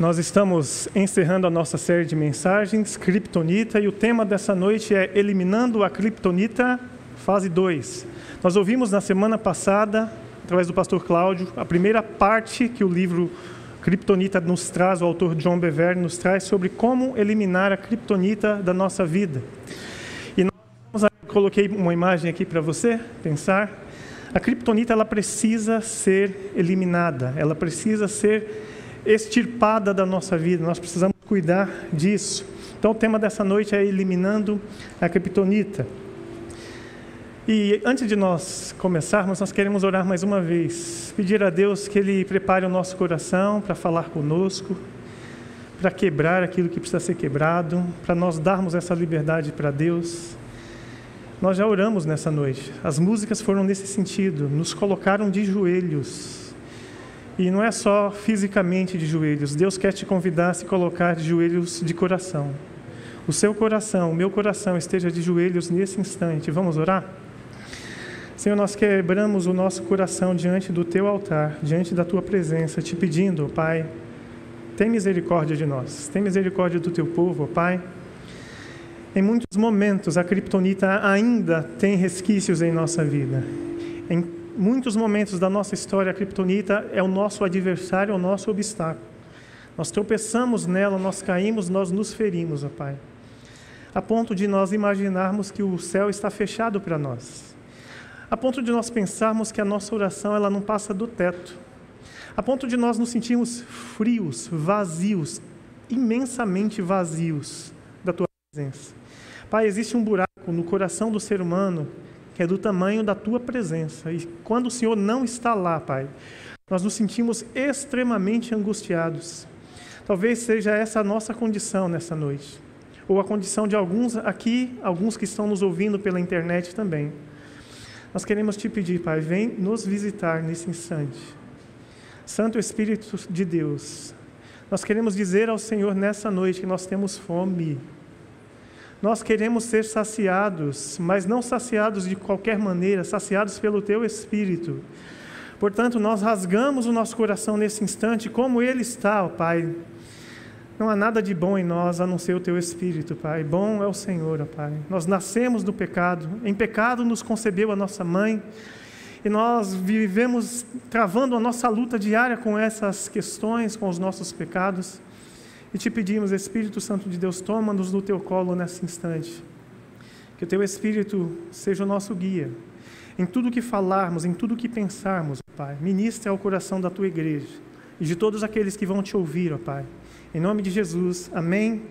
Nós estamos encerrando a nossa série de mensagens, Kryptonita, e o tema dessa noite é Eliminando a Kryptonita, fase 2. Nós ouvimos na semana passada, através do pastor Cláudio, a primeira parte que o livro Kryptonita nos traz, o autor John Bevere nos traz sobre como eliminar a Kryptonita da nossa vida. E nós coloquei uma imagem aqui para você pensar. A Kryptonita ela precisa ser eliminada, ela precisa ser extirpada da nossa vida, nós precisamos cuidar disso. Então, o tema dessa noite é eliminando a criptonita. E antes de nós começarmos, nós queremos orar mais uma vez, pedir a Deus que Ele prepare o nosso coração para falar conosco, para quebrar aquilo que precisa ser quebrado, para nós darmos essa liberdade para Deus. Nós já oramos nessa noite, as músicas foram nesse sentido, nos colocaram de joelhos, e não é só fisicamente de joelhos, Deus quer te convidar a se colocar de joelhos de coração. O seu coração, o meu coração esteja de joelhos nesse instante. Vamos orar? Senhor, nós quebramos o nosso coração diante do teu altar, diante da tua presença, te pedindo, Pai, tem misericórdia de nós, tem misericórdia do teu povo, Pai. Em muitos momentos a criptonita ainda tem resquícios em nossa vida. Em muitos momentos da nossa história, a criptonita é o nosso adversário, é o nosso obstáculo. Nós tropeçamos nela, nós caímos, nós nos ferimos, ó Pai. A ponto de nós imaginarmos que o céu está fechado para nós. A ponto de nós pensarmos que a nossa oração ela não passa do teto. A ponto de nós nos sentirmos frios, vazios, imensamente vazios da tua presença. Pai, existe um buraco no coração do ser humano que é do tamanho da tua presença. E quando o Senhor não está lá, Pai, nós nos sentimos extremamente angustiados. Talvez seja essa a nossa condição nessa noite, ou a condição de alguns aqui, alguns que estão nos ouvindo pela internet também. Nós queremos te pedir, Pai, vem nos visitar nesse instante. Santo Espírito de Deus, nós queremos dizer ao Senhor nessa noite que nós temos fome nós queremos ser saciados, mas não saciados de qualquer maneira, saciados pelo Teu Espírito. Portanto, nós rasgamos o nosso coração nesse instante, como Ele está, ó Pai. Não há nada de bom em nós a não ser o Teu Espírito, Pai. Bom é o Senhor, ó Pai. Nós nascemos do pecado, em pecado nos concebeu a nossa mãe, e nós vivemos travando a nossa luta diária com essas questões, com os nossos pecados. E te pedimos, Espírito Santo de Deus, toma-nos no teu colo nesse instante. Que o teu Espírito seja o nosso guia. Em tudo que falarmos, em tudo que pensarmos, Pai, ministre ao coração da tua igreja e de todos aqueles que vão te ouvir, ó Pai. Em nome de Jesus, amém.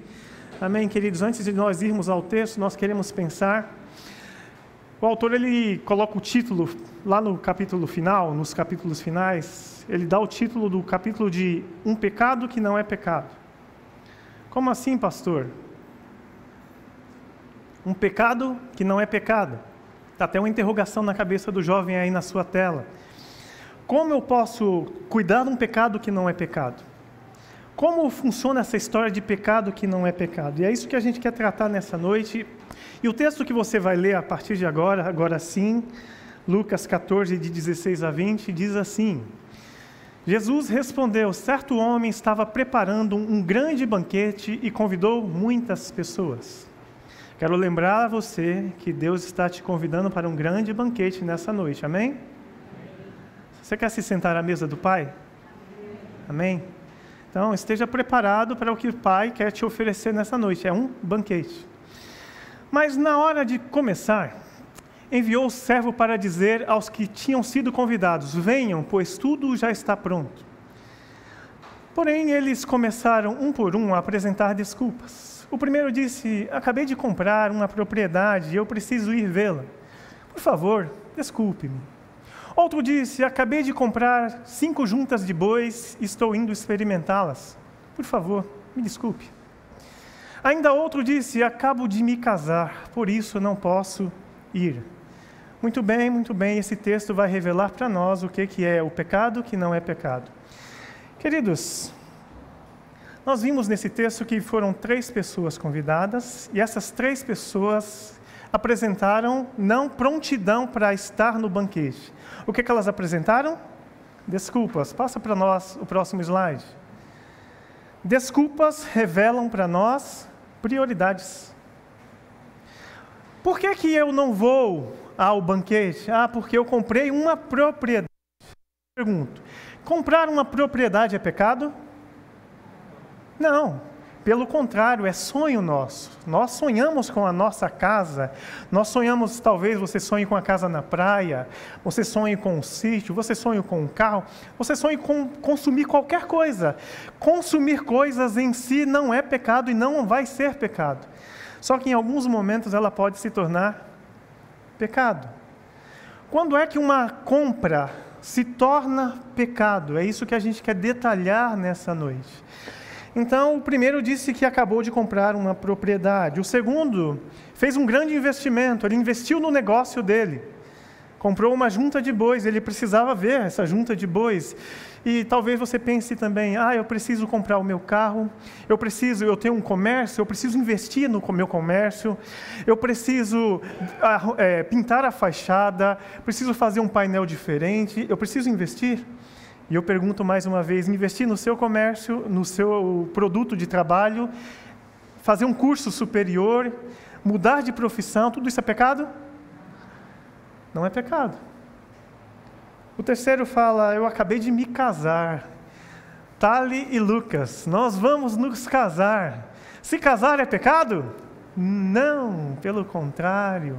Amém, queridos. Antes de nós irmos ao texto, nós queremos pensar. O autor ele coloca o título lá no capítulo final, nos capítulos finais, ele dá o título do capítulo de Um pecado que não é pecado. Como assim, pastor? Um pecado que não é pecado. Está até uma interrogação na cabeça do jovem aí na sua tela. Como eu posso cuidar de um pecado que não é pecado? Como funciona essa história de pecado que não é pecado? E é isso que a gente quer tratar nessa noite. E o texto que você vai ler a partir de agora, agora sim, Lucas 14, de 16 a 20, diz assim: Jesus respondeu: certo homem estava preparando um grande banquete e convidou muitas pessoas. Quero lembrar a você que Deus está te convidando para um grande banquete nessa noite, amém? Você quer se sentar à mesa do Pai? Amém? Então, esteja preparado para o que o Pai quer te oferecer nessa noite é um banquete. Mas na hora de começar, enviou o servo para dizer aos que tinham sido convidados: Venham, pois tudo já está pronto. Porém, eles começaram um por um a apresentar desculpas. O primeiro disse: Acabei de comprar uma propriedade e eu preciso ir vê-la. Por favor, desculpe-me. Outro disse: Acabei de comprar cinco juntas de bois e estou indo experimentá-las. Por favor, me desculpe. Ainda outro disse: Acabo de me casar, por isso não posso ir. Muito bem, muito bem, esse texto vai revelar para nós o que, que é o pecado, que não é pecado. Queridos, nós vimos nesse texto que foram três pessoas convidadas e essas três pessoas apresentaram não prontidão para estar no banquete. O que, que elas apresentaram? Desculpas. Passa para nós o próximo slide. Desculpas revelam para nós prioridades. Por que, que eu não vou ao banquete? Ah, porque eu comprei uma propriedade. Pergunto: comprar uma propriedade é pecado? Não. Pelo contrário, é sonho nosso. Nós sonhamos com a nossa casa. Nós sonhamos, talvez você sonhe com a casa na praia, você sonhe com um sítio, você sonhe com um carro, você sonhe com consumir qualquer coisa. Consumir coisas em si não é pecado e não vai ser pecado. Só que em alguns momentos ela pode se tornar pecado. Quando é que uma compra se torna pecado? É isso que a gente quer detalhar nessa noite. Então, o primeiro disse que acabou de comprar uma propriedade. O segundo fez um grande investimento, ele investiu no negócio dele. Comprou uma junta de bois, ele precisava ver essa junta de bois. E talvez você pense também: ah, eu preciso comprar o meu carro, eu preciso, eu tenho um comércio, eu preciso investir no meu comércio, eu preciso é, pintar a fachada, preciso fazer um painel diferente, eu preciso investir. E eu pergunto mais uma vez: investir no seu comércio, no seu produto de trabalho, fazer um curso superior, mudar de profissão, tudo isso é pecado? Não é pecado. O terceiro fala: Eu acabei de me casar. Tali e Lucas, nós vamos nos casar. Se casar é pecado? Não, pelo contrário.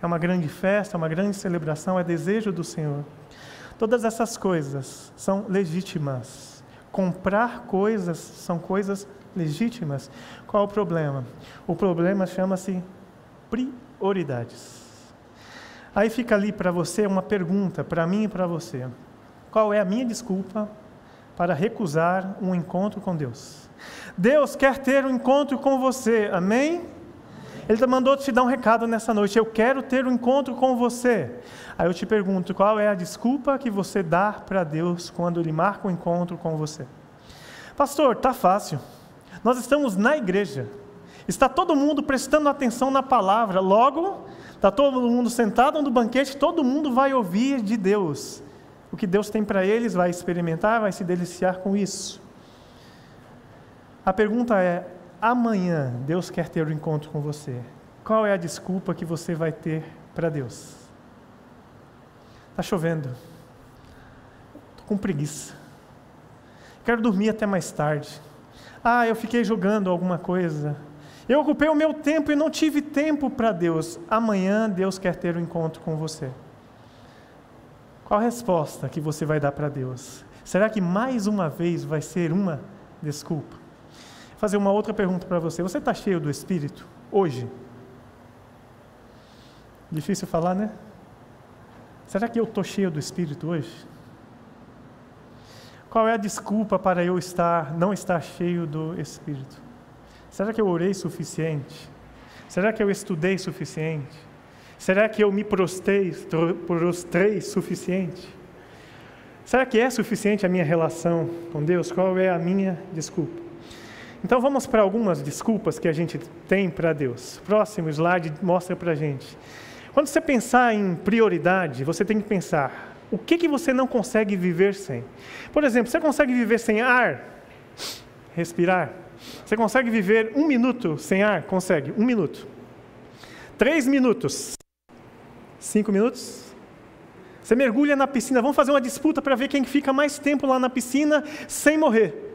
É uma grande festa, uma grande celebração, é desejo do Senhor. Todas essas coisas são legítimas. Comprar coisas são coisas legítimas. Qual o problema? O problema chama-se prioridades. Aí fica ali para você uma pergunta, para mim e para você: qual é a minha desculpa para recusar um encontro com Deus? Deus quer ter um encontro com você, amém? Ele mandou te dar um recado nessa noite. Eu quero ter um encontro com você. Aí eu te pergunto: qual é a desculpa que você dá para Deus quando Ele marca um encontro com você? Pastor, tá fácil. Nós estamos na igreja. Está todo mundo prestando atenção na palavra. Logo, está todo mundo sentado no banquete. Todo mundo vai ouvir de Deus. O que Deus tem para eles, vai experimentar, vai se deliciar com isso. A pergunta é: amanhã Deus quer ter um encontro com você, qual é a desculpa que você vai ter para Deus? Está chovendo, estou com preguiça, quero dormir até mais tarde. Ah, eu fiquei jogando alguma coisa. Eu ocupei o meu tempo e não tive tempo para Deus. Amanhã Deus quer ter um encontro com você. Qual a resposta que você vai dar para Deus? Será que mais uma vez vai ser uma desculpa? fazer uma outra pergunta para você. Você está cheio do Espírito hoje? Difícil falar, né? Será que eu estou cheio do Espírito hoje? Qual é a desculpa para eu estar, não estar cheio do Espírito? Será que eu orei suficiente? Será que eu estudei suficiente? Será que eu me prostei, prostrei suficiente? Será que é suficiente a minha relação com Deus? Qual é a minha desculpa? Então vamos para algumas desculpas que a gente tem para Deus. Próximo slide mostra para a gente. Quando você pensar em prioridade, você tem que pensar o que, que você não consegue viver sem. Por exemplo, você consegue viver sem ar? Respirar. Você consegue viver um minuto sem ar? Consegue, um minuto. Três minutos. Cinco minutos. Você mergulha na piscina, vamos fazer uma disputa para ver quem fica mais tempo lá na piscina sem morrer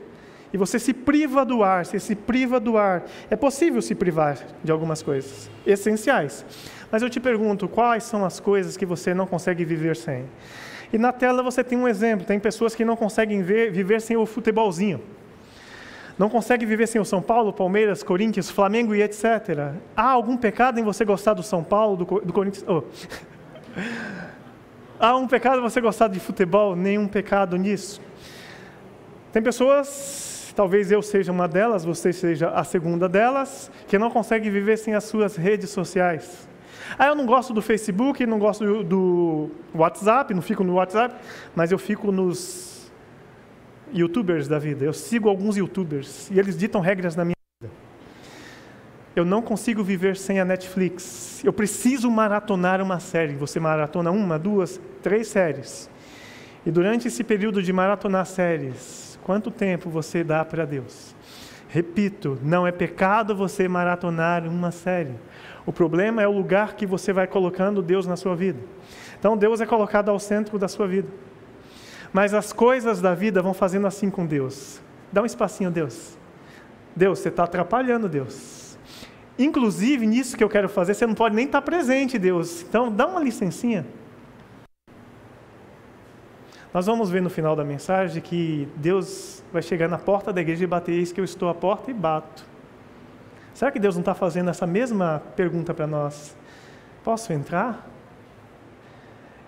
e você se priva do ar, você se priva do ar. É possível se privar de algumas coisas essenciais. Mas eu te pergunto, quais são as coisas que você não consegue viver sem? E na tela você tem um exemplo, tem pessoas que não conseguem ver, viver sem o futebolzinho. Não conseguem viver sem o São Paulo, Palmeiras, Corinthians, Flamengo e etc. Há algum pecado em você gostar do São Paulo, do, do Corinthians? Oh. Há um pecado em você gostar de futebol? Nenhum pecado nisso. Tem pessoas Talvez eu seja uma delas, você seja a segunda delas, que não consegue viver sem as suas redes sociais. Ah, eu não gosto do Facebook, não gosto do WhatsApp, não fico no WhatsApp, mas eu fico nos YouTubers da vida. Eu sigo alguns YouTubers e eles ditam regras na minha vida. Eu não consigo viver sem a Netflix. Eu preciso maratonar uma série. Você maratona uma, duas, três séries. E durante esse período de maratonar séries, Quanto tempo você dá para Deus? Repito, não é pecado você maratonar uma série. O problema é o lugar que você vai colocando Deus na sua vida. Então Deus é colocado ao centro da sua vida. Mas as coisas da vida vão fazendo assim com Deus. Dá um espacinho, Deus. Deus, você está atrapalhando, Deus. Inclusive, nisso que eu quero fazer, você não pode nem estar tá presente, Deus. Então, dá uma licencinha. Nós vamos ver no final da mensagem que Deus vai chegar na porta da igreja e bater, eis que eu estou à porta e bato. Será que Deus não está fazendo essa mesma pergunta para nós? Posso entrar?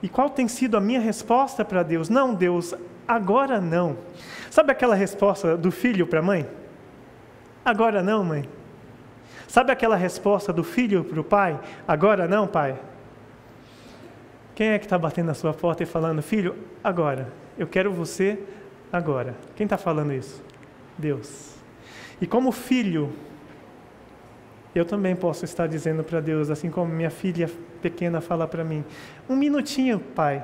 E qual tem sido a minha resposta para Deus? Não, Deus, agora não. Sabe aquela resposta do filho para a mãe? Agora não, mãe. Sabe aquela resposta do filho para o pai? Agora não, pai. Quem é que está batendo na sua porta e falando, filho, agora, eu quero você agora? Quem está falando isso? Deus. E como filho, eu também posso estar dizendo para Deus, assim como minha filha pequena fala para mim: um minutinho, pai.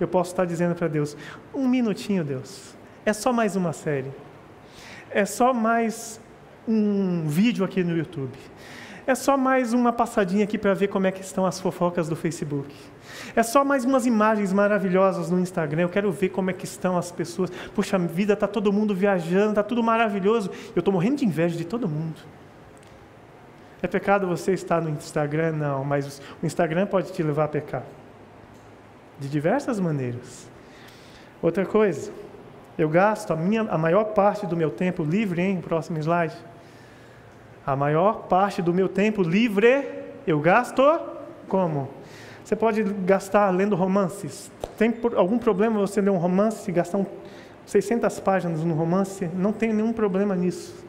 Eu posso estar dizendo para Deus: um minutinho, Deus. É só mais uma série. É só mais um vídeo aqui no YouTube. É só mais uma passadinha aqui para ver como é que estão as fofocas do Facebook. É só mais umas imagens maravilhosas no Instagram. Eu quero ver como é que estão as pessoas. Puxa vida, tá todo mundo viajando, tá tudo maravilhoso. Eu estou morrendo de inveja de todo mundo. É pecado você estar no Instagram? Não, mas o Instagram pode te levar a pecar. De diversas maneiras. Outra coisa, eu gasto a, minha, a maior parte do meu tempo livre, hein? Próximo slide a maior parte do meu tempo livre eu gasto como? Você pode gastar lendo romances. Tem algum problema você ler um romance e gastar um, 600 páginas no romance? Não tem nenhum problema nisso.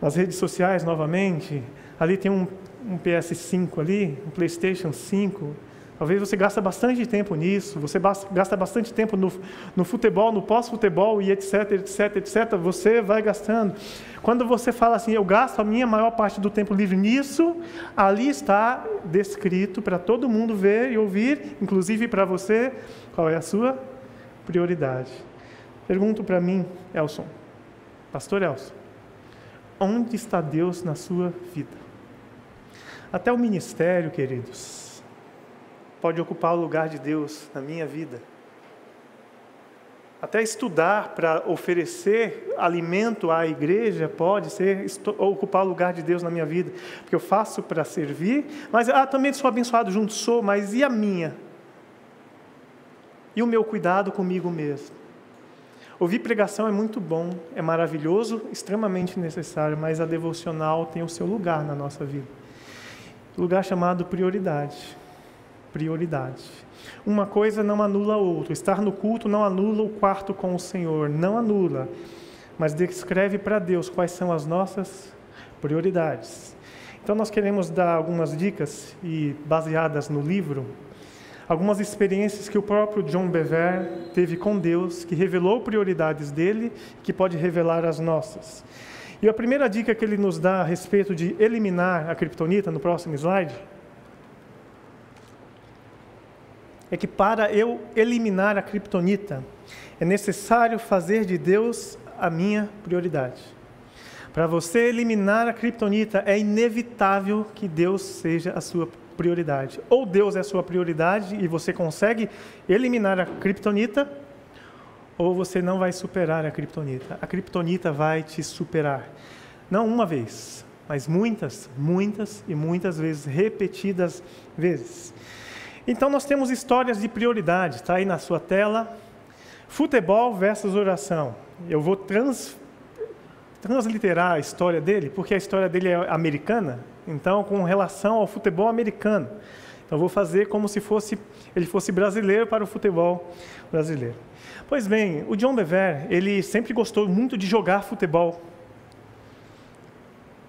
Nas redes sociais, novamente, ali tem um, um PS5 ali, um PlayStation 5, Talvez você gaste bastante tempo nisso, você gasta bastante tempo no, no futebol, no pós-futebol e etc, etc, etc. Você vai gastando. Quando você fala assim, eu gasto a minha maior parte do tempo livre nisso, ali está descrito para todo mundo ver e ouvir, inclusive para você, qual é a sua prioridade. Pergunto para mim, Elson, Pastor Elson, onde está Deus na sua vida? Até o ministério, queridos pode ocupar o lugar de Deus na minha vida. Até estudar para oferecer alimento à igreja pode ser ocupar o lugar de Deus na minha vida, porque eu faço para servir, mas ah, também sou abençoado junto, sou, mas e a minha? E o meu cuidado comigo mesmo? Ouvir pregação é muito bom, é maravilhoso, extremamente necessário, mas a devocional tem o seu lugar na nossa vida. Lugar chamado prioridade prioridade. Uma coisa não anula a outra. Estar no culto não anula o quarto com o Senhor, não anula, mas descreve para Deus quais são as nossas prioridades. Então nós queremos dar algumas dicas e baseadas no livro, algumas experiências que o próprio John Bever teve com Deus, que revelou prioridades dele, que pode revelar as nossas. E a primeira dica que ele nos dá a respeito de eliminar a criptonita, no próximo slide, é que para eu eliminar a criptonita, é necessário fazer de Deus a minha prioridade. Para você eliminar a criptonita, é inevitável que Deus seja a sua prioridade. Ou Deus é a sua prioridade e você consegue eliminar a criptonita, ou você não vai superar a criptonita. A criptonita vai te superar. Não uma vez, mas muitas, muitas e muitas vezes, repetidas vezes. Então nós temos histórias de prioridade, está aí na sua tela. Futebol versus oração. Eu vou trans, transliterar a história dele, porque a história dele é americana, então com relação ao futebol americano. Então vou fazer como se fosse ele fosse brasileiro para o futebol brasileiro. Pois bem, o John Bever, ele sempre gostou muito de jogar futebol.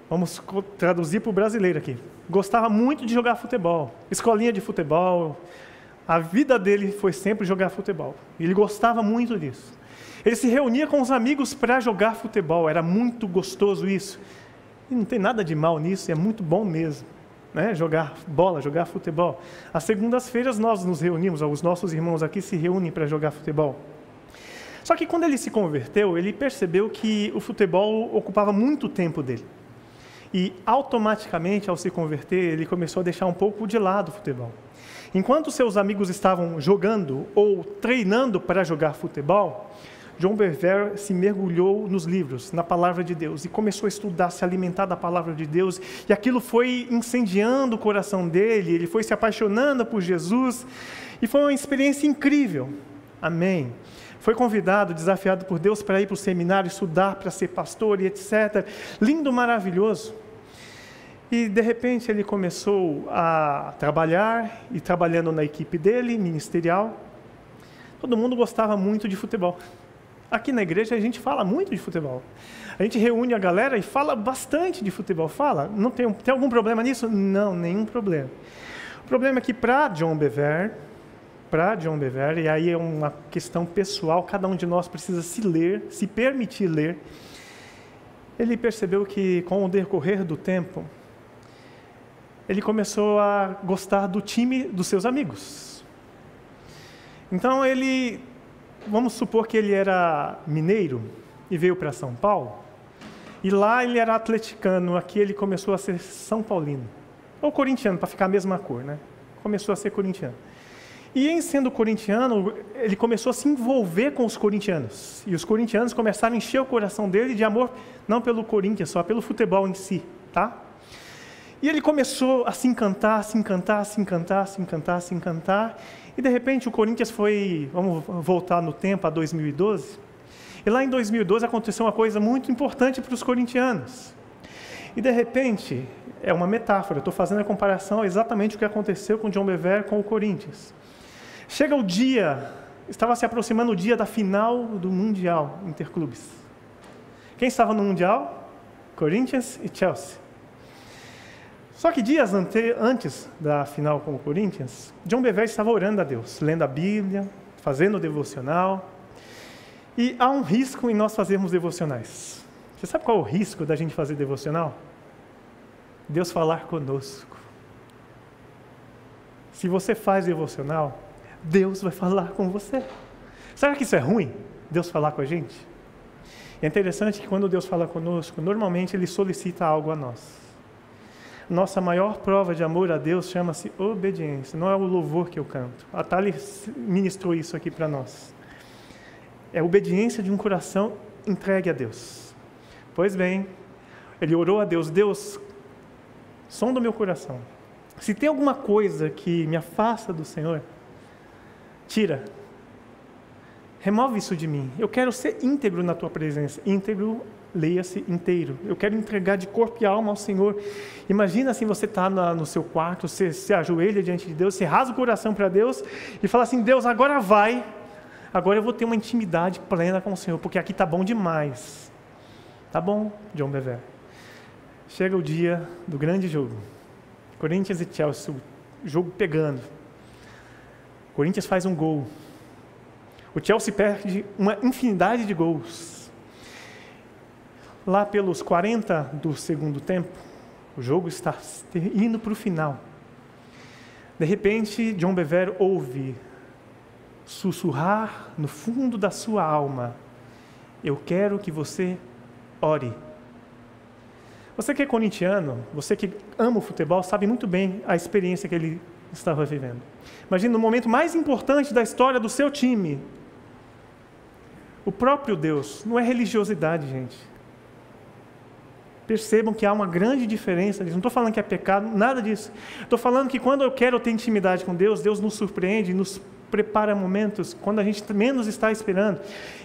Vamos traduzir para o brasileiro aqui. Gostava muito de jogar futebol, escolinha de futebol. A vida dele foi sempre jogar futebol. Ele gostava muito disso. Ele se reunia com os amigos para jogar futebol. Era muito gostoso isso. E não tem nada de mal nisso, é muito bom mesmo. Né? Jogar bola, jogar futebol. Às segundas-feiras nós nos reunimos, os nossos irmãos aqui se reúnem para jogar futebol. Só que quando ele se converteu, ele percebeu que o futebol ocupava muito tempo dele. E automaticamente, ao se converter, ele começou a deixar um pouco de lado o futebol. Enquanto seus amigos estavam jogando ou treinando para jogar futebol, John Bevere se mergulhou nos livros, na palavra de Deus, e começou a estudar, se alimentar da palavra de Deus, e aquilo foi incendiando o coração dele, ele foi se apaixonando por Jesus, e foi uma experiência incrível. Amém. Foi convidado, desafiado por Deus para ir para o seminário, estudar, para ser pastor e etc. Lindo, maravilhoso. E de repente ele começou a trabalhar e trabalhando na equipe dele, ministerial. Todo mundo gostava muito de futebol. Aqui na igreja a gente fala muito de futebol. A gente reúne a galera e fala bastante de futebol. Fala, não tem, tem algum problema nisso? Não, nenhum problema. O problema é que para John Bever, para John Bever, e aí é uma questão pessoal, cada um de nós precisa se ler, se permitir ler. Ele percebeu que com o decorrer do tempo, ele começou a gostar do time dos seus amigos. Então ele, vamos supor que ele era mineiro e veio para São Paulo, e lá ele era atleticano, aqui ele começou a ser São Paulino. Ou corintiano, para ficar a mesma cor, né? Começou a ser corintiano. E em sendo corintiano, ele começou a se envolver com os corintianos. E os corintianos começaram a encher o coração dele de amor, não pelo Corinthians só, pelo futebol em si, tá? E ele começou a se encantar, se encantar, se encantar, se encantar, se encantar. E de repente o Corinthians foi, vamos voltar no tempo, a 2012. E lá em 2012 aconteceu uma coisa muito importante para os corintianos. E de repente, é uma metáfora, estou fazendo a comparação exatamente o que aconteceu com John Bever com o Corinthians. Chega o dia, estava se aproximando o dia da final do Mundial Interclubes. Quem estava no Mundial? Corinthians e Chelsea. Só que dias ante, antes da final com o Corinthians, John Bever estava orando a Deus, lendo a Bíblia, fazendo o devocional. E há um risco em nós fazermos devocionais. Você sabe qual é o risco da gente fazer devocional? Deus falar conosco. Se você faz devocional, Deus vai falar com você. Será que isso é ruim? Deus falar com a gente? É interessante que quando Deus fala conosco, normalmente Ele solicita algo a nós. Nossa maior prova de amor a Deus chama-se obediência, não é o louvor que eu canto. A Thalie ministrou isso aqui para nós. É a obediência de um coração entregue a Deus. Pois bem, ele orou a Deus: Deus, som do meu coração. Se tem alguma coisa que me afasta do Senhor, tira. Remove isso de mim. Eu quero ser íntegro na tua presença. Íntegro leia-se inteiro. Eu quero entregar de corpo e alma ao Senhor. Imagina assim, você está no seu quarto, você se ajoelha diante de Deus, você rasga o coração para Deus e fala assim, Deus, agora vai. Agora eu vou ter uma intimidade plena com o Senhor, porque aqui está bom demais. Tá bom, John Bever. Chega o dia do grande jogo. Corinthians e Chelsea, jogo pegando. Corinthians faz um gol. O Chelsea perde uma infinidade de gols lá pelos 40 do segundo tempo, o jogo está indo para o final. De repente, John Bever ouve sussurrar no fundo da sua alma: Eu quero que você ore. Você que é corintiano, você que ama o futebol, sabe muito bem a experiência que ele estava vivendo. Imagina no momento mais importante da história do seu time. O próprio Deus, não é religiosidade, gente percebam que há uma grande diferença Não estou falando que é pecado, nada disso. Estou falando que quando eu quero ter intimidade com Deus, Deus nos surpreende, nos prepara momentos quando a gente menos está esperando.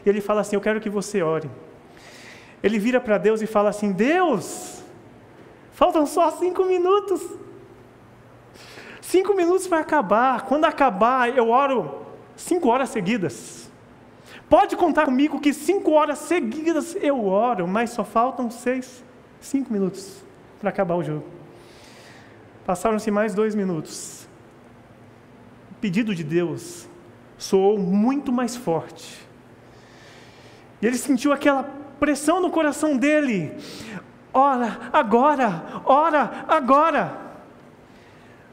E Ele fala assim: Eu quero que você ore. Ele vira para Deus e fala assim: Deus, faltam só cinco minutos. Cinco minutos para acabar. Quando acabar, eu oro cinco horas seguidas. Pode contar comigo que cinco horas seguidas eu oro, mas só faltam seis. Cinco minutos para acabar o jogo. Passaram-se mais dois minutos. O pedido de Deus soou muito mais forte. E ele sentiu aquela pressão no coração dele. Ora, agora, ora, agora.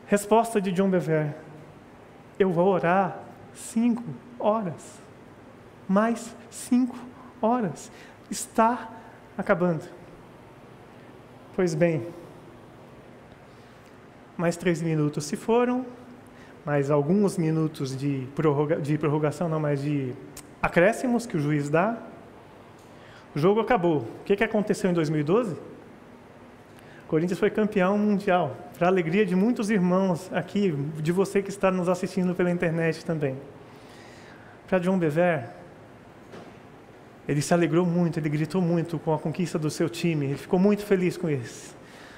Resposta de John Bever: Eu vou orar cinco horas. mais cinco horas. Está acabando. Pois bem, mais três minutos se foram, mais alguns minutos de, prorroga, de prorrogação, não, mas de acréscimos que o juiz dá. O jogo acabou. O que, que aconteceu em 2012? O Corinthians foi campeão mundial, para alegria de muitos irmãos aqui, de você que está nos assistindo pela internet também. Para John Bever, ele se alegrou muito, ele gritou muito com a conquista do seu time, ele ficou muito feliz com isso.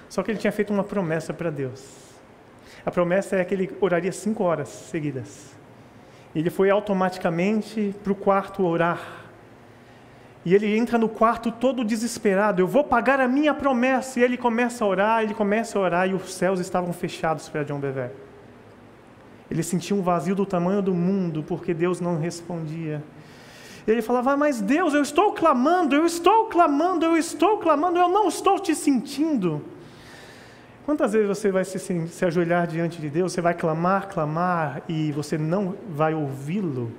Só que ele tinha feito uma promessa para Deus. A promessa é que ele oraria cinco horas seguidas. Ele foi automaticamente para o quarto orar. E ele entra no quarto todo desesperado. Eu vou pagar a minha promessa. E ele começa a orar, ele começa a orar e os céus estavam fechados para John Bever. Ele sentia um vazio do tamanho do mundo porque Deus não respondia. Ele falava: ah, Mas Deus, eu estou clamando, eu estou clamando, eu estou clamando, eu não estou te sentindo. Quantas vezes você vai se, se ajoelhar diante de Deus, você vai clamar, clamar e você não vai ouvi-lo?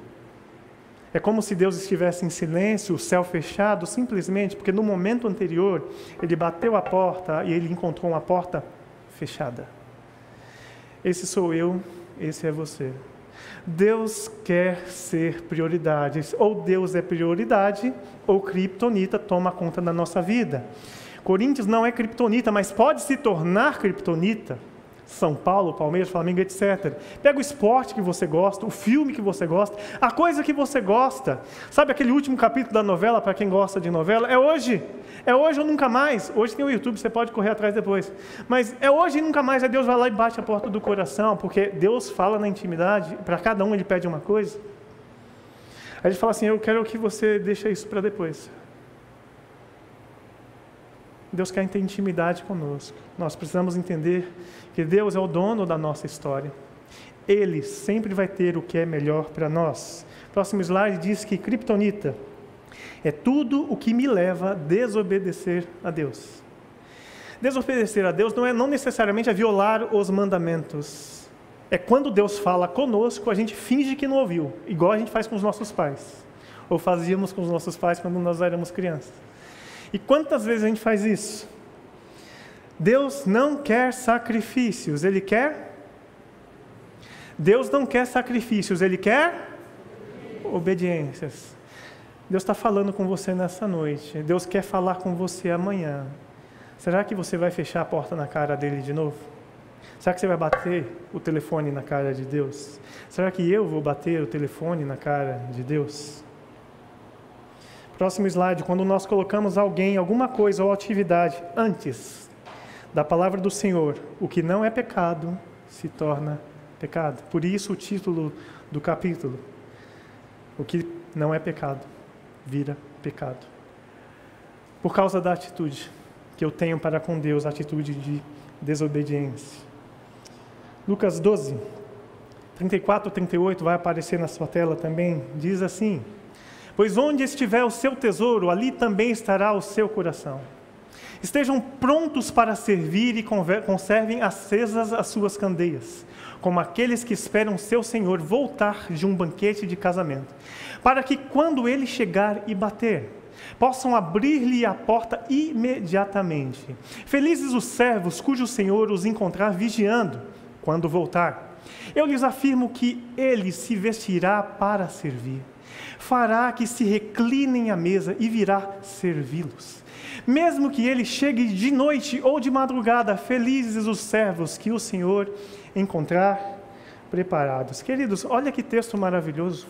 É como se Deus estivesse em silêncio, o céu fechado, simplesmente porque no momento anterior ele bateu a porta e ele encontrou uma porta fechada. Esse sou eu, esse é você. Deus quer ser prioridade. Ou Deus é prioridade, ou Kryptonita toma conta da nossa vida. Corinthians não é criptonita, mas pode se tornar criptonita. São Paulo, Palmeiras, Flamengo, etc. Pega o esporte que você gosta, o filme que você gosta, a coisa que você gosta. Sabe aquele último capítulo da novela, para quem gosta de novela? É hoje. É hoje ou nunca mais. Hoje tem o YouTube, você pode correr atrás depois. Mas é hoje e nunca mais. Aí Deus vai lá e bate a porta do coração, porque Deus fala na intimidade, para cada um ele pede uma coisa. Aí ele fala assim: Eu quero que você deixe isso para depois. Deus quer ter intimidade conosco. Nós precisamos entender que Deus é o dono da nossa história. Ele sempre vai ter o que é melhor para nós. Próximo slide diz que Kryptonita é tudo o que me leva a desobedecer a Deus. Desobedecer a Deus não é não necessariamente a violar os mandamentos. É quando Deus fala conosco, a gente finge que não ouviu, igual a gente faz com os nossos pais, ou fazíamos com os nossos pais quando nós éramos crianças. E quantas vezes a gente faz isso? Deus não quer sacrifícios, Ele quer. Deus não quer sacrifícios, Ele quer obediências. Deus está falando com você nessa noite. Deus quer falar com você amanhã. Será que você vai fechar a porta na cara dele de novo? Será que você vai bater o telefone na cara de Deus? Será que eu vou bater o telefone na cara de Deus? Próximo slide, quando nós colocamos alguém, alguma coisa ou atividade antes da palavra do Senhor, o que não é pecado se torna pecado. Por isso o título do capítulo. O que não é pecado vira pecado. Por causa da atitude que eu tenho para com Deus, a atitude de desobediência. Lucas 12, 34 38 vai aparecer na sua tela também, diz assim: Pois onde estiver o seu tesouro, ali também estará o seu coração. Estejam prontos para servir e conservem acesas as suas candeias, como aqueles que esperam seu Senhor voltar de um banquete de casamento, para que quando ele chegar e bater, possam abrir-lhe a porta imediatamente. Felizes os servos cujo Senhor os encontrar vigiando quando voltar. Eu lhes afirmo que ele se vestirá para servir fará que se reclinem à mesa e virá servi-los. Mesmo que ele chegue de noite ou de madrugada, felizes os servos que o Senhor encontrar preparados. Queridos, olha que texto maravilhoso.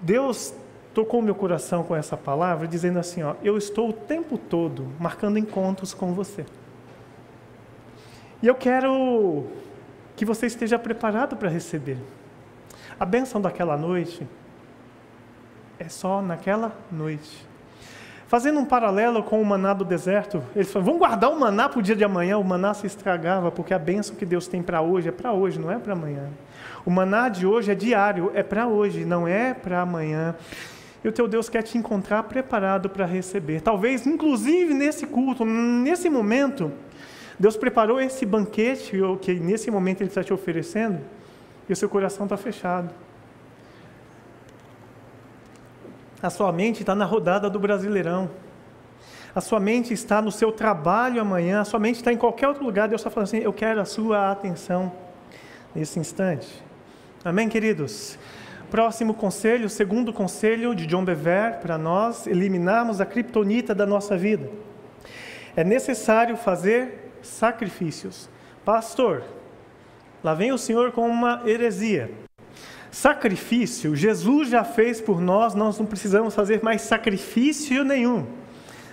Deus tocou meu coração com essa palavra, dizendo assim: ó, eu estou o tempo todo marcando encontros com você. E eu quero que você esteja preparado para receber. A bênção daquela noite é só naquela noite. Fazendo um paralelo com o maná do deserto, eles falam, vamos guardar o maná para o dia de amanhã, o maná se estragava, porque a bênção que Deus tem para hoje é para hoje, não é para amanhã. O maná de hoje é diário, é para hoje, não é para amanhã. E o teu Deus quer te encontrar preparado para receber. Talvez, inclusive nesse culto, nesse momento, Deus preparou esse banquete que nesse momento Ele está te oferecendo e o seu coração está fechado. A sua mente está na rodada do Brasileirão. A sua mente está no seu trabalho amanhã. A sua mente está em qualquer outro lugar. Deus está falando assim: Eu quero a sua atenção nesse instante. Amém, queridos? Próximo conselho, segundo conselho de John Bever para nós eliminarmos a criptonita da nossa vida. É necessário fazer sacrifícios. Pastor, lá vem o Senhor com uma heresia. Sacrifício, Jesus já fez por nós, nós não precisamos fazer mais sacrifício nenhum.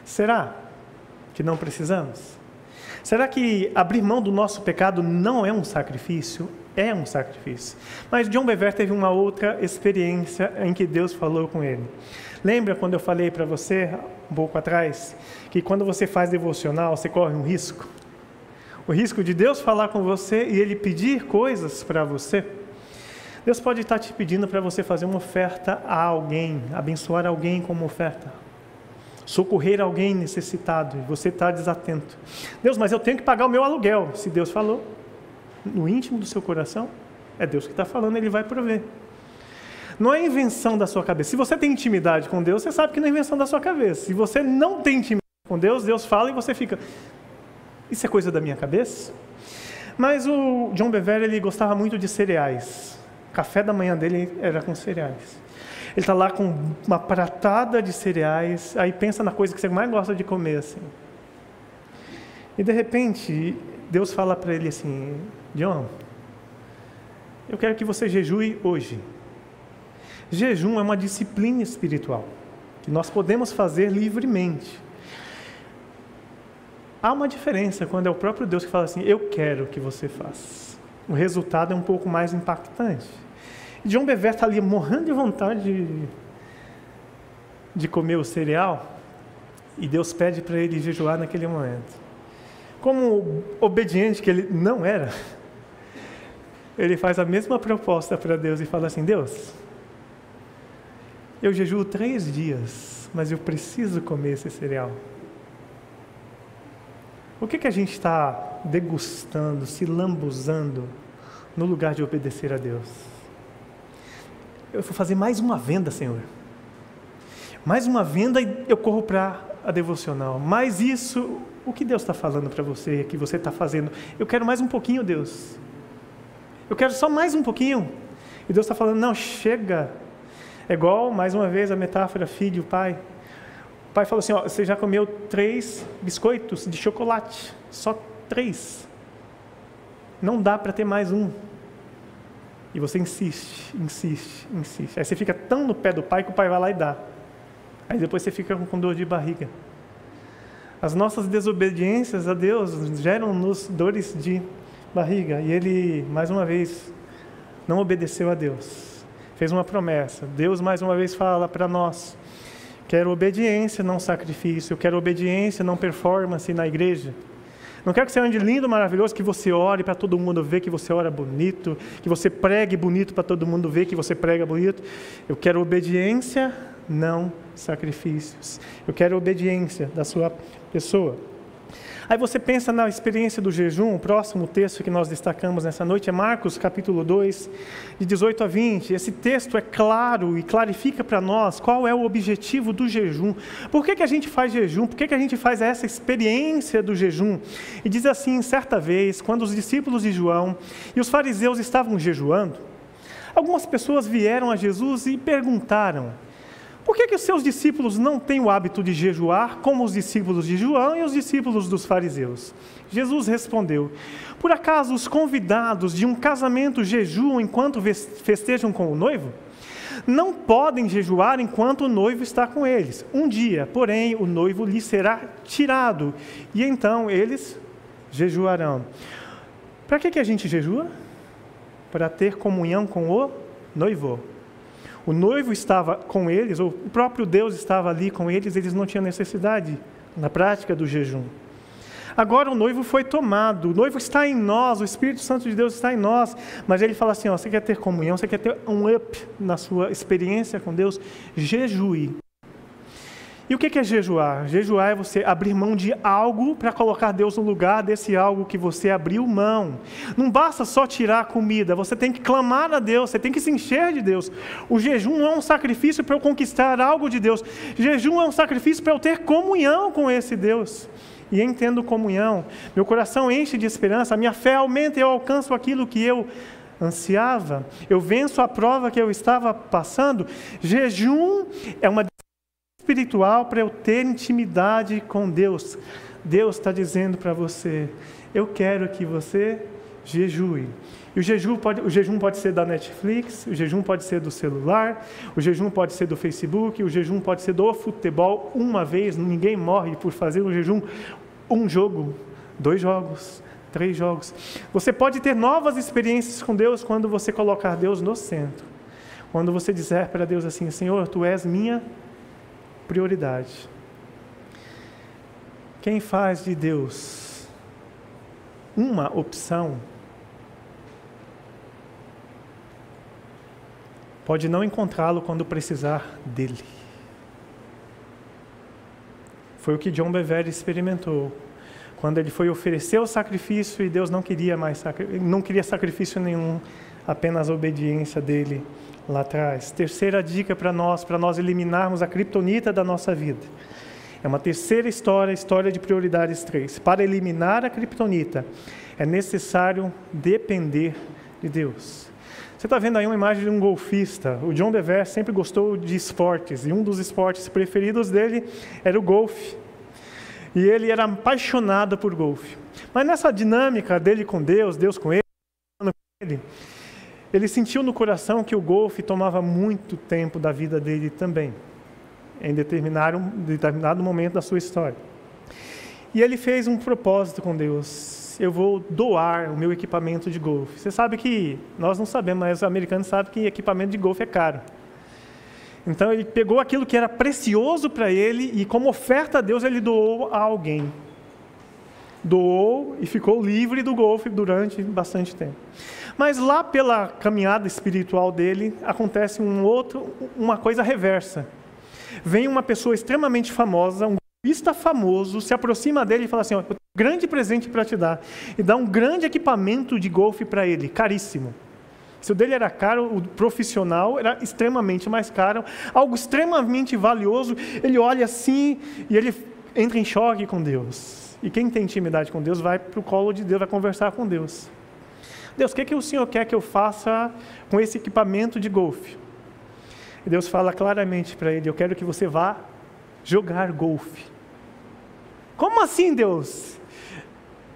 Será que não precisamos? Será que abrir mão do nosso pecado não é um sacrifício? É um sacrifício. Mas John Bever teve uma outra experiência em que Deus falou com ele. Lembra quando eu falei para você, um pouco atrás, que quando você faz devocional, você corre um risco? O risco de Deus falar com você e Ele pedir coisas para você? Deus pode estar te pedindo para você fazer uma oferta a alguém, abençoar alguém como oferta, socorrer alguém necessitado, e você está desatento. Deus, mas eu tenho que pagar o meu aluguel. Se Deus falou, no íntimo do seu coração, é Deus que está falando, Ele vai prover. Não é invenção da sua cabeça. Se você tem intimidade com Deus, você sabe que não é invenção da sua cabeça. Se você não tem intimidade com Deus, Deus fala e você fica, isso é coisa da minha cabeça? Mas o John Bever, ele gostava muito de cereais café da manhã dele era com cereais. Ele está lá com uma pratada de cereais, aí pensa na coisa que você mais gosta de comer, assim. E de repente, Deus fala para ele assim: John, eu quero que você jejue hoje. Jejum é uma disciplina espiritual que nós podemos fazer livremente. Há uma diferença quando é o próprio Deus que fala assim: Eu quero que você faça. O resultado é um pouco mais impactante. John Bever está ali morrendo de vontade de, de comer o cereal e Deus pede para ele jejuar naquele momento. Como obediente que ele não era, ele faz a mesma proposta para Deus e fala assim: Deus, eu jejuo três dias, mas eu preciso comer esse cereal. O que, que a gente está degustando, se lambuzando, no lugar de obedecer a Deus? Eu vou fazer mais uma venda, Senhor. Mais uma venda e eu corro para a devocional. Mais isso, o que Deus está falando para você, que você está fazendo? Eu quero mais um pouquinho, Deus. Eu quero só mais um pouquinho. E Deus está falando, não, chega. É igual, mais uma vez, a metáfora filho, pai. O pai falou assim, ó, você já comeu três biscoitos de chocolate, só três. Não dá para ter mais um. E você insiste, insiste, insiste. Aí você fica tão no pé do pai que o pai vai lá e dá. Aí depois você fica com dor de barriga. As nossas desobediências a Deus geram-nos dores de barriga. E ele, mais uma vez, não obedeceu a Deus. Fez uma promessa. Deus, mais uma vez, fala para nós: quero obediência, não sacrifício. Quero obediência, não performance na igreja. Não quero que você ande lindo, maravilhoso, que você ore para todo mundo ver que você ora bonito, que você pregue bonito para todo mundo ver que você prega bonito. Eu quero obediência, não sacrifícios. Eu quero obediência da sua pessoa. Aí você pensa na experiência do jejum, o próximo texto que nós destacamos nessa noite é Marcos capítulo 2, de 18 a 20. Esse texto é claro e clarifica para nós qual é o objetivo do jejum. Por que, que a gente faz jejum? Por que, que a gente faz essa experiência do jejum? E diz assim: certa vez, quando os discípulos de João e os fariseus estavam jejuando, algumas pessoas vieram a Jesus e perguntaram: por que, que os seus discípulos não têm o hábito de jejuar, como os discípulos de João e os discípulos dos fariseus? Jesus respondeu: Por acaso os convidados de um casamento jejuam enquanto festejam com o noivo? Não podem jejuar enquanto o noivo está com eles. Um dia, porém, o noivo lhes será tirado, e então eles jejuarão. Para que, que a gente jejua? Para ter comunhão com o noivo. O noivo estava com eles, ou o próprio Deus estava ali com eles, eles não tinham necessidade na prática do jejum. Agora o noivo foi tomado, o noivo está em nós, o Espírito Santo de Deus está em nós, mas ele fala assim: ó, você quer ter comunhão, você quer ter um up na sua experiência com Deus? Jejue. E o que é jejuar? Jejuar é você abrir mão de algo para colocar Deus no lugar desse algo que você abriu mão. Não basta só tirar a comida, você tem que clamar a Deus, você tem que se encher de Deus. O jejum não é um sacrifício para eu conquistar algo de Deus, jejum é um sacrifício para eu ter comunhão com esse Deus. E entendo comunhão, meu coração enche de esperança, a minha fé aumenta e eu alcanço aquilo que eu ansiava, eu venço a prova que eu estava passando. Jejum é uma espiritual para eu ter intimidade com Deus. Deus está dizendo para você: eu quero que você jejue. E o jejum, pode, o jejum pode ser da Netflix, o jejum pode ser do celular, o jejum pode ser do Facebook, o jejum pode ser do futebol. Uma vez, ninguém morre por fazer o jejum. Um jogo, dois jogos, três jogos. Você pode ter novas experiências com Deus quando você colocar Deus no centro. Quando você disser para Deus assim: Senhor, tu és minha prioridade. Quem faz de Deus uma opção pode não encontrá-lo quando precisar dele. Foi o que John Bevere experimentou quando ele foi oferecer o sacrifício e Deus não queria mais não queria sacrifício nenhum, apenas a obediência dele lá atrás. Terceira dica para nós, para nós eliminarmos a criptonita da nossa vida. É uma terceira história, história de prioridades três. Para eliminar a criptonita, é necessário depender de Deus. Você está vendo aí uma imagem de um golfista. O John Dever sempre gostou de esportes e um dos esportes preferidos dele era o golfe. E ele era apaixonado por golfe. Mas nessa dinâmica dele com Deus, Deus com ele, ele sentiu no coração que o golfe tomava muito tempo da vida dele também, em determinado, determinado momento da sua história. E ele fez um propósito com Deus. Eu vou doar o meu equipamento de golfe. Você sabe que, nós não sabemos, mas os americanos sabem que equipamento de golfe é caro. Então ele pegou aquilo que era precioso para ele e, como oferta a Deus, ele doou a alguém. Doou e ficou livre do golfe durante bastante tempo. Mas lá pela caminhada espiritual dele, acontece um outro, uma coisa reversa. Vem uma pessoa extremamente famosa, um golfista famoso, se aproxima dele e fala assim: ó, eu tenho um grande presente para te dar. E dá um grande equipamento de golfe para ele, caríssimo. Se o dele era caro, o profissional era extremamente mais caro, algo extremamente valioso. Ele olha assim e ele entra em choque com Deus. E quem tem intimidade com Deus vai para o colo de Deus, vai conversar com Deus. Deus, o que, é que o Senhor quer que eu faça com esse equipamento de golfe? E Deus fala claramente para ele: Eu quero que você vá jogar golfe. Como assim, Deus?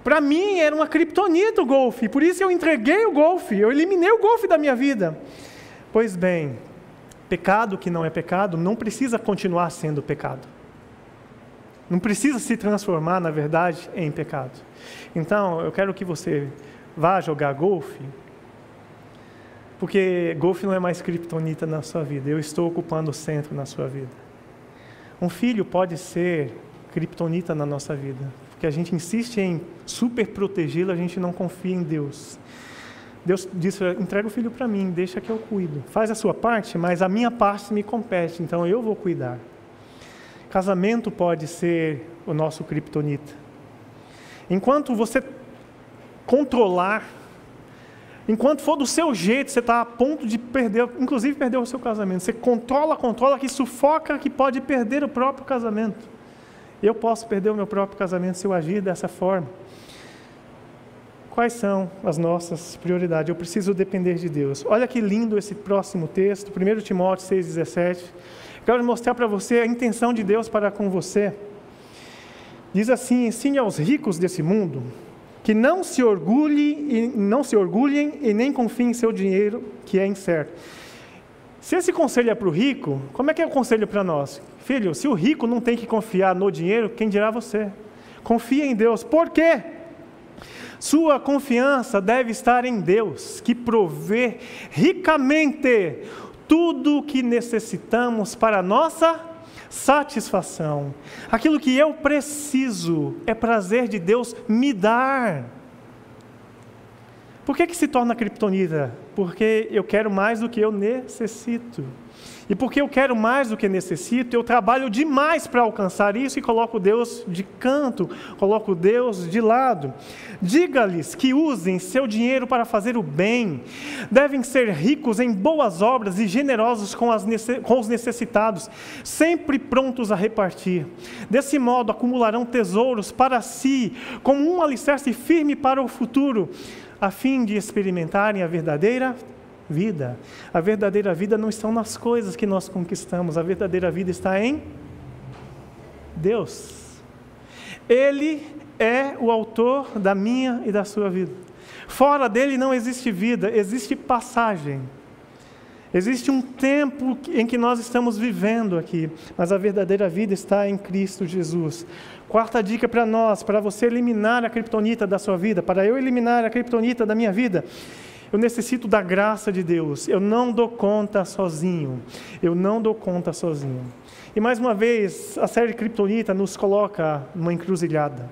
Para mim era uma criptonita o golfe, por isso eu entreguei o golfe, eu eliminei o golfe da minha vida. Pois bem, pecado que não é pecado não precisa continuar sendo pecado. Não precisa se transformar, na verdade, em pecado. Então, eu quero que você vá jogar golfe, porque golfe não é mais criptonita na sua vida, eu estou ocupando o centro na sua vida. Um filho pode ser criptonita na nossa vida, porque a gente insiste em super protegê-lo, a gente não confia em Deus. Deus disse: entrega o filho para mim, deixa que eu cuido. Faz a sua parte, mas a minha parte me compete, então eu vou cuidar. Casamento pode ser o nosso criptonita. Enquanto você controlar. Enquanto for do seu jeito, você está a ponto de perder, inclusive perder o seu casamento. Você controla, controla, que sufoca, que pode perder o próprio casamento. Eu posso perder o meu próprio casamento se eu agir dessa forma. Quais são as nossas prioridades? Eu preciso depender de Deus. Olha que lindo esse próximo texto, 1 Timóteo 6,17. Quero mostrar para você a intenção de Deus para com você. Diz assim: ensine aos ricos desse mundo que não se orgulhe e não se orgulhem e nem confiem em seu dinheiro, que é incerto. Se esse conselho é para o rico, como é que é o conselho para nós? Filho, se o rico não tem que confiar no dinheiro, quem dirá você? Confia em Deus. Por quê? Sua confiança deve estar em Deus, que provê ricamente tudo o que necessitamos para a nossa satisfação. Aquilo que eu preciso é prazer de Deus me dar. Por que, que se torna criptonita? Porque eu quero mais do que eu necessito. E porque eu quero mais do que necessito, eu trabalho demais para alcançar isso e coloco Deus de canto, coloco Deus de lado. Diga-lhes que usem seu dinheiro para fazer o bem, devem ser ricos em boas obras e generosos com, com os necessitados, sempre prontos a repartir. Desse modo, acumularão tesouros para si, como um alicerce firme para o futuro, a fim de experimentarem a verdadeira vida. A verdadeira vida não está nas coisas que nós conquistamos, a verdadeira vida está em Deus. Ele é o autor da minha e da sua vida. Fora dele não existe vida, existe passagem. Existe um tempo em que nós estamos vivendo aqui, mas a verdadeira vida está em Cristo Jesus. Quarta dica para nós, para você eliminar a criptonita da sua vida, para eu eliminar a criptonita da minha vida, eu necessito da graça de Deus. Eu não dou conta sozinho. Eu não dou conta sozinho. E mais uma vez, a série Kryptonita nos coloca numa encruzilhada.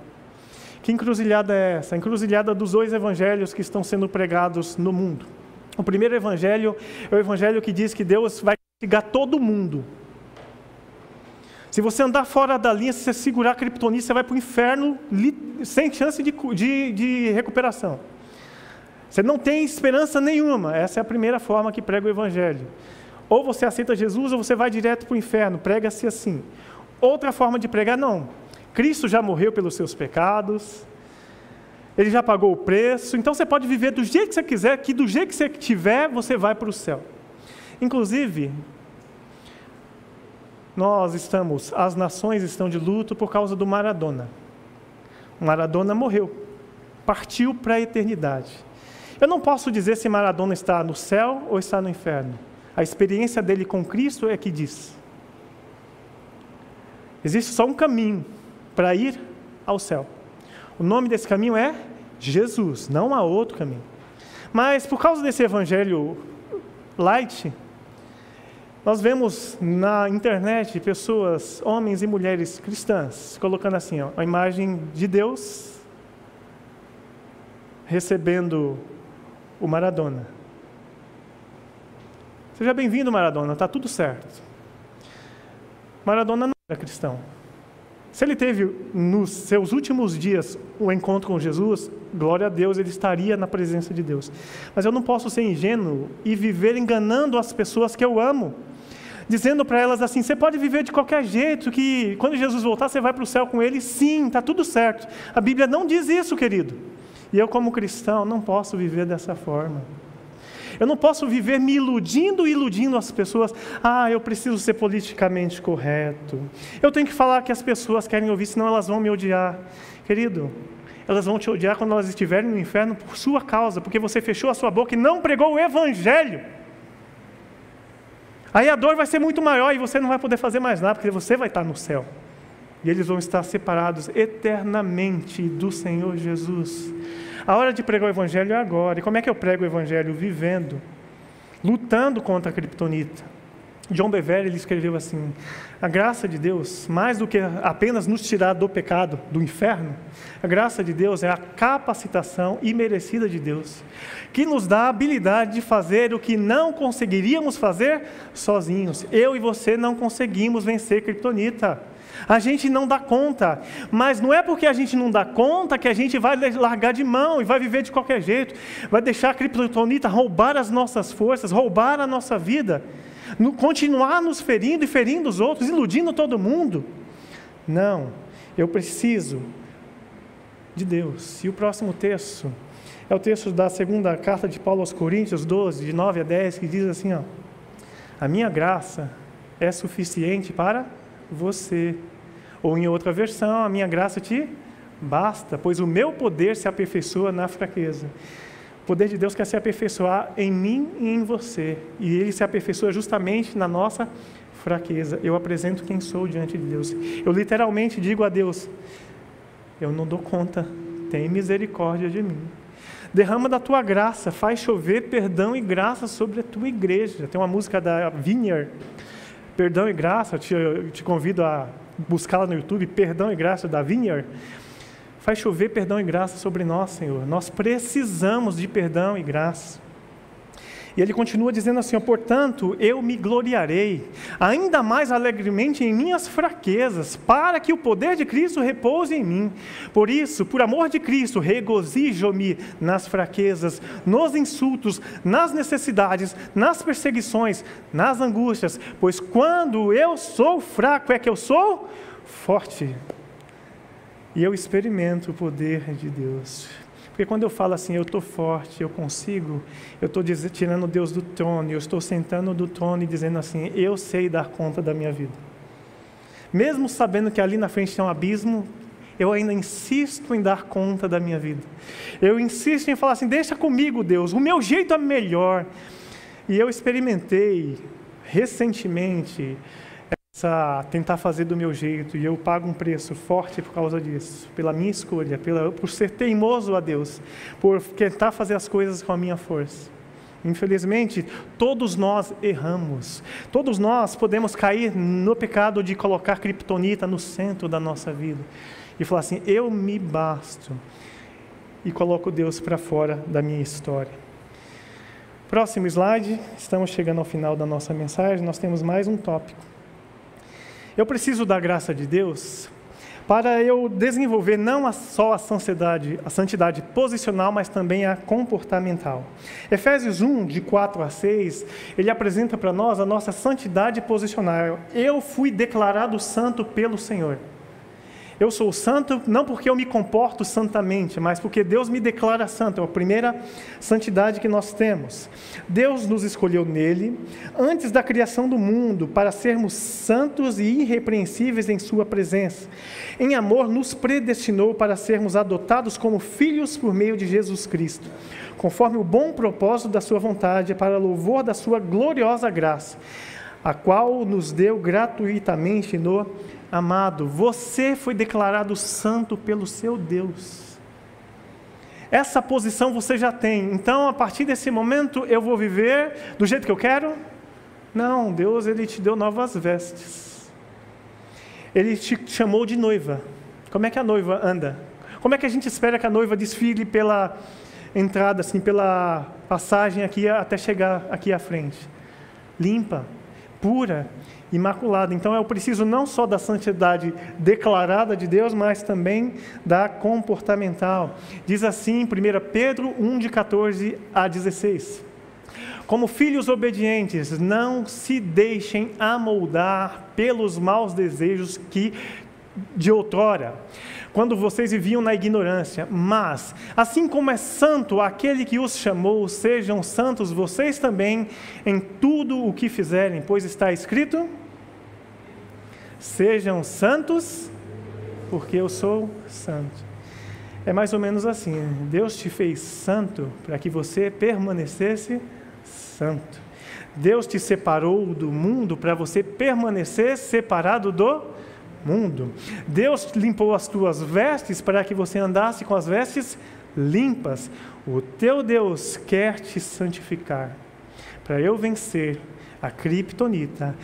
Que encruzilhada é essa? A encruzilhada dos dois evangelhos que estão sendo pregados no mundo. O primeiro evangelho é o evangelho que diz que Deus vai castigar todo mundo. Se você andar fora da linha, se você segurar a criptonita, você vai para o inferno sem chance de, de, de recuperação. Você não tem esperança nenhuma. Essa é a primeira forma que prega o Evangelho. Ou você aceita Jesus ou você vai direto para o inferno. Prega-se assim. Outra forma de pregar, não. Cristo já morreu pelos seus pecados. Ele já pagou o preço. Então você pode viver do jeito que você quiser, que do jeito que você tiver, você vai para o céu. Inclusive, nós estamos, as nações estão de luto por causa do Maradona. O Maradona morreu, partiu para a eternidade. Eu não posso dizer se Maradona está no céu ou está no inferno. A experiência dele com Cristo é que diz. Existe só um caminho para ir ao céu. O nome desse caminho é Jesus, não há outro caminho. Mas por causa desse evangelho light, nós vemos na internet pessoas, homens e mulheres cristãs, colocando assim, ó, a imagem de Deus recebendo o Maradona. Seja bem-vindo, Maradona, está tudo certo. Maradona não era cristão. Se ele teve nos seus últimos dias um encontro com Jesus, glória a Deus, ele estaria na presença de Deus. Mas eu não posso ser ingênuo e viver enganando as pessoas que eu amo, dizendo para elas assim: você pode viver de qualquer jeito, que quando Jesus voltar você vai para o céu com ele. Sim, está tudo certo. A Bíblia não diz isso, querido. E eu, como cristão, não posso viver dessa forma. Eu não posso viver me iludindo e iludindo as pessoas. Ah, eu preciso ser politicamente correto. Eu tenho que falar que as pessoas querem ouvir, senão elas vão me odiar. Querido, elas vão te odiar quando elas estiverem no inferno por sua causa, porque você fechou a sua boca e não pregou o Evangelho. Aí a dor vai ser muito maior e você não vai poder fazer mais nada, porque você vai estar no céu. E eles vão estar separados eternamente do Senhor Jesus. A hora de pregar o Evangelho é agora. E como é que eu prego o Evangelho? Vivendo, lutando contra a criptonita. John Bevere ele escreveu assim: a graça de Deus, mais do que apenas nos tirar do pecado, do inferno, a graça de Deus é a capacitação imerecida de Deus, que nos dá a habilidade de fazer o que não conseguiríamos fazer sozinhos. Eu e você não conseguimos vencer criptonita. A gente não dá conta, mas não é porque a gente não dá conta que a gente vai largar de mão e vai viver de qualquer jeito, vai deixar a criptonita roubar as nossas forças, roubar a nossa vida, continuar nos ferindo e ferindo os outros, iludindo todo mundo. Não, eu preciso de Deus. E o próximo texto é o texto da segunda carta de Paulo aos Coríntios 12, de 9 a 10, que diz assim: ó, A minha graça é suficiente para você. Ou em outra versão, a minha graça te basta, pois o meu poder se aperfeiçoa na fraqueza. O poder de Deus quer se aperfeiçoar em mim e em você. E ele se aperfeiçoa justamente na nossa fraqueza. Eu apresento quem sou diante de Deus. Eu literalmente digo a Deus: Eu não dou conta, tem misericórdia de mim. Derrama da tua graça, faz chover perdão e graça sobre a tua igreja. Tem uma música da Vineyard Perdão e Graça, te, te convido a buscá-la no YouTube, Perdão e Graça da Vineyard. Faz chover perdão e graça sobre nós, Senhor. Nós precisamos de perdão e graça. E ele continua dizendo assim: Portanto, eu me gloriarei ainda mais alegremente em minhas fraquezas, para que o poder de Cristo repouse em mim. Por isso, por amor de Cristo, regozijo-me nas fraquezas, nos insultos, nas necessidades, nas perseguições, nas angústias, pois quando eu sou fraco é que eu sou forte. E eu experimento o poder de Deus. Porque quando eu falo assim, eu estou forte, eu consigo, eu estou tirando Deus do trono, eu estou sentando do trono e dizendo assim, eu sei dar conta da minha vida. Mesmo sabendo que ali na frente tem um abismo, eu ainda insisto em dar conta da minha vida. Eu insisto em falar assim, deixa comigo, Deus, o meu jeito é melhor. E eu experimentei recentemente a tentar fazer do meu jeito e eu pago um preço forte por causa disso, pela minha escolha, pela, por ser teimoso a Deus, por tentar fazer as coisas com a minha força. Infelizmente, todos nós erramos. Todos nós podemos cair no pecado de colocar criptonita no centro da nossa vida e falar assim: eu me basto. E coloco Deus para fora da minha história. Próximo slide, estamos chegando ao final da nossa mensagem, nós temos mais um tópico. Eu preciso da graça de Deus para eu desenvolver não só a santidade, a santidade posicional, mas também a comportamental. Efésios 1, de 4 a 6, ele apresenta para nós a nossa santidade posicional. Eu fui declarado santo pelo Senhor. Eu sou santo não porque eu me comporto santamente, mas porque Deus me declara santo. É a primeira santidade que nós temos. Deus nos escolheu nele antes da criação do mundo para sermos santos e irrepreensíveis em Sua presença. Em amor, nos predestinou para sermos adotados como filhos por meio de Jesus Cristo, conforme o bom propósito da Sua vontade, para louvor da Sua gloriosa graça, a qual nos deu gratuitamente no Amado, você foi declarado santo pelo seu Deus. Essa posição você já tem. Então, a partir desse momento, eu vou viver do jeito que eu quero? Não, Deus ele te deu novas vestes. Ele te chamou de noiva. Como é que a noiva anda? Como é que a gente espera que a noiva desfile pela entrada, assim, pela passagem aqui até chegar aqui à frente? Limpa, pura, imaculada. Então eu preciso não só da santidade declarada de Deus, mas também da comportamental. Diz assim 1 Pedro 1, de 14 a 16. Como filhos obedientes, não se deixem amoldar pelos maus desejos que de outrora, quando vocês viviam na ignorância. Mas, assim como é santo aquele que os chamou, sejam santos vocês também em tudo o que fizerem, pois está escrito: Sejam santos, porque eu sou santo. É mais ou menos assim: né? Deus te fez santo para que você permanecesse santo. Deus te separou do mundo para você permanecer separado do mundo. Deus limpou as tuas vestes para que você andasse com as vestes limpas. O teu Deus quer te santificar. Para eu vencer a criptonita,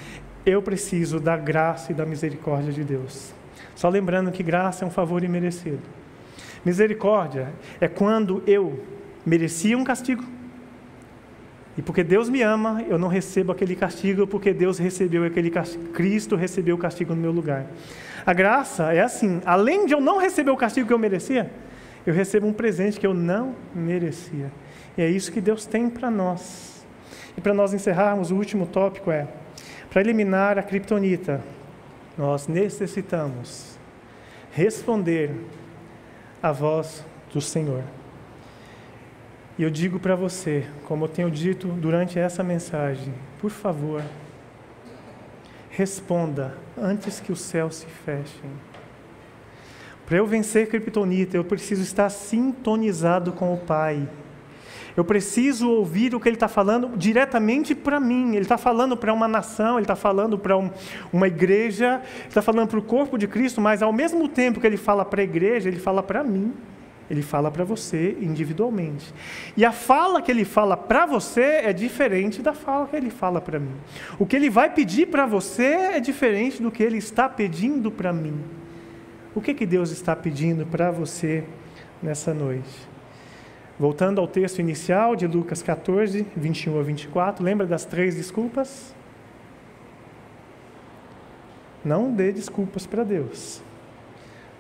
eu preciso da graça e da misericórdia de Deus. Só lembrando que graça é um favor imerecido. Misericórdia é quando eu merecia um castigo. E porque Deus me ama, eu não recebo aquele castigo, porque Deus recebeu aquele castigo, Cristo recebeu o castigo no meu lugar. A graça é assim, além de eu não receber o castigo que eu merecia, eu recebo um presente que eu não merecia. E é isso que Deus tem para nós. E para nós encerrarmos, o último tópico é: para eliminar a criptonita, nós necessitamos responder à voz do Senhor. E eu digo para você, como eu tenho dito durante essa mensagem, por favor, responda antes que os céus se fechem. Para eu vencer a criptonita, eu preciso estar sintonizado com o Pai. Eu preciso ouvir o que ele está falando diretamente para mim. Ele está falando para uma nação, ele está falando para um, uma igreja, ele está falando para o corpo de Cristo, mas ao mesmo tempo que ele fala para a igreja, ele fala para mim. Ele fala para você individualmente. E a fala que ele fala para você é diferente da fala que ele fala para mim. O que ele vai pedir para você é diferente do que ele está pedindo para mim. O que, que Deus está pedindo para você nessa noite? Voltando ao texto inicial de Lucas 14, 21 a 24, lembra das três desculpas? Não dê desculpas para Deus.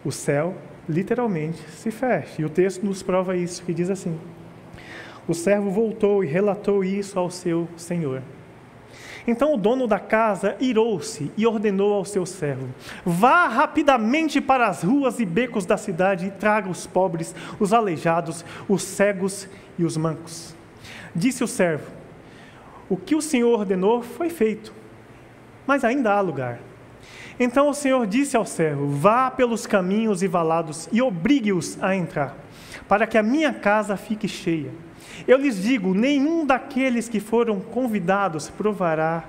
O céu literalmente se fecha. E o texto nos prova isso, que diz assim: O servo voltou e relatou isso ao seu senhor. Então o dono da casa irou-se e ordenou ao seu servo: Vá rapidamente para as ruas e becos da cidade e traga os pobres, os aleijados, os cegos e os mancos. Disse o servo: O que o senhor ordenou foi feito, mas ainda há lugar. Então o Senhor disse ao servo: Vá pelos caminhos e valados e obrigue-os a entrar, para que a minha casa fique cheia. Eu lhes digo: nenhum daqueles que foram convidados provará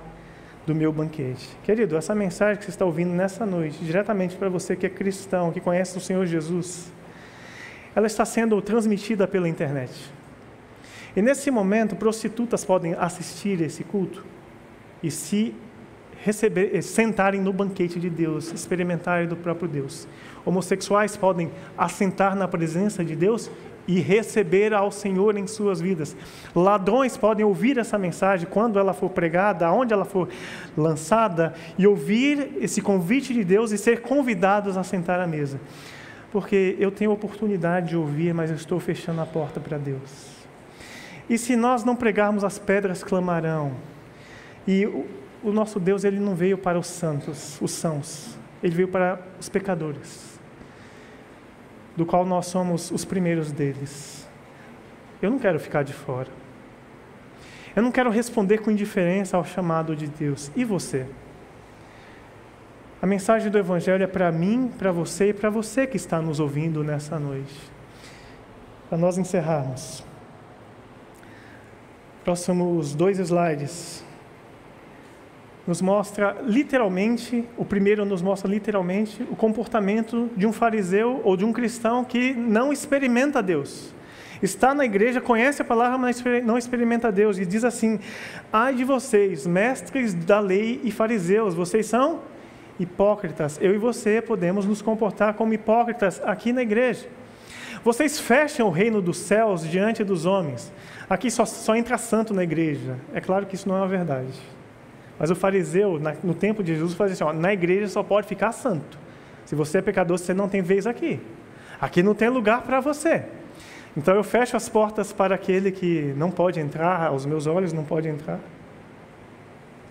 do meu banquete. Querido, essa mensagem que você está ouvindo nessa noite, diretamente para você que é cristão, que conhece o Senhor Jesus, ela está sendo transmitida pela internet. E nesse momento, prostitutas podem assistir esse culto e se receber, eh, sentarem no banquete de Deus, experimentarem do próprio Deus. Homossexuais podem assentar na presença de Deus e receber ao Senhor em suas vidas. Ladrões podem ouvir essa mensagem quando ela for pregada, aonde ela for lançada, e ouvir esse convite de Deus e ser convidados a sentar à mesa. Porque eu tenho oportunidade de ouvir, mas eu estou fechando a porta para Deus. E se nós não pregarmos, as pedras clamarão. E o nosso Deus ele não veio para os santos, os sãos, ele veio para os pecadores, do qual nós somos os primeiros deles. Eu não quero ficar de fora. Eu não quero responder com indiferença ao chamado de Deus. E você? A mensagem do Evangelho é para mim, para você e para você que está nos ouvindo nessa noite. Para nós encerrarmos. Próximos dois slides nos mostra literalmente, o primeiro nos mostra literalmente o comportamento de um fariseu ou de um cristão que não experimenta Deus. Está na igreja, conhece a palavra, mas não experimenta Deus. E diz assim: Ai de vocês, mestres da lei e fariseus, vocês são hipócritas. Eu e você podemos nos comportar como hipócritas aqui na igreja. Vocês fecham o reino dos céus diante dos homens. Aqui só, só entra santo na igreja. É claro que isso não é uma verdade. Mas o fariseu, no tempo de Jesus, fazia assim: ó, na igreja só pode ficar santo. Se você é pecador, você não tem vez aqui. Aqui não tem lugar para você. Então eu fecho as portas para aquele que não pode entrar, aos meus olhos não pode entrar.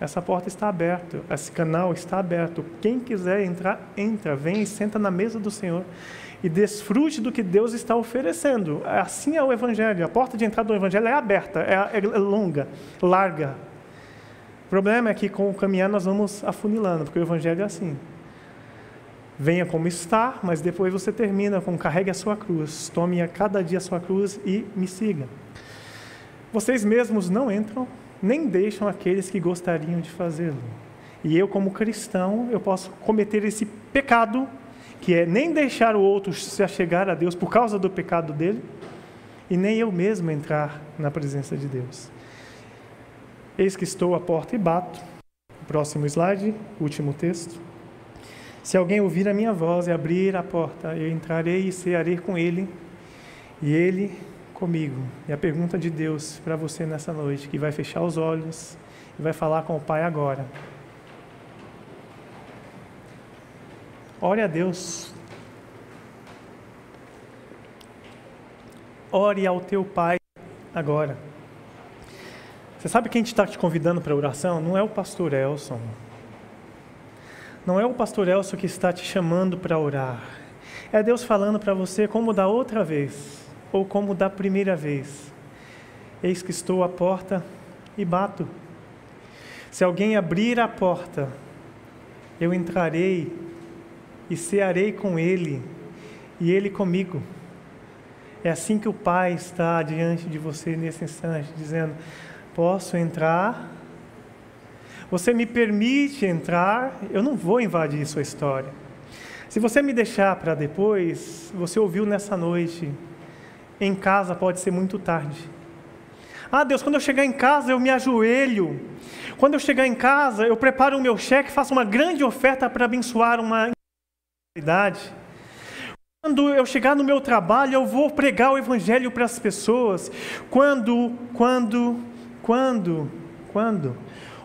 Essa porta está aberta, esse canal está aberto. Quem quiser entrar, entra, vem e senta na mesa do Senhor e desfrute do que Deus está oferecendo. Assim é o Evangelho. A porta de entrada do Evangelho é aberta, é, é longa, larga, o problema é que com o caminhar nós vamos afunilando, porque o Evangelho é assim. Venha como está, mas depois você termina com carregue a sua cruz, tome a cada dia a sua cruz e me siga. Vocês mesmos não entram, nem deixam aqueles que gostariam de fazê-lo. E eu, como cristão, eu posso cometer esse pecado, que é nem deixar o outro se achegar a Deus por causa do pecado dele, e nem eu mesmo entrar na presença de Deus. Eis que estou à porta e bato. Próximo slide, último texto. Se alguém ouvir a minha voz e abrir a porta, eu entrarei e cearei com ele, e ele comigo. E a pergunta de Deus para você nessa noite, que vai fechar os olhos e vai falar com o Pai agora. Ore a Deus. Ore ao teu Pai agora. Você sabe quem está te convidando para oração? Não é o pastor Elson. Não é o pastor Elson que está te chamando para orar. É Deus falando para você como da outra vez, ou como da primeira vez. Eis que estou à porta e bato. Se alguém abrir a porta, eu entrarei e cearei com ele, e ele comigo. É assim que o Pai está diante de você nesse instante, dizendo: Posso entrar? Você me permite entrar? Eu não vou invadir sua história. Se você me deixar para depois, você ouviu nessa noite, em casa pode ser muito tarde. Ah, Deus, quando eu chegar em casa eu me ajoelho. Quando eu chegar em casa eu preparo o meu cheque, faço uma grande oferta para abençoar uma idade. Quando eu chegar no meu trabalho, eu vou pregar o Evangelho para as pessoas. Quando, quando, quando, quando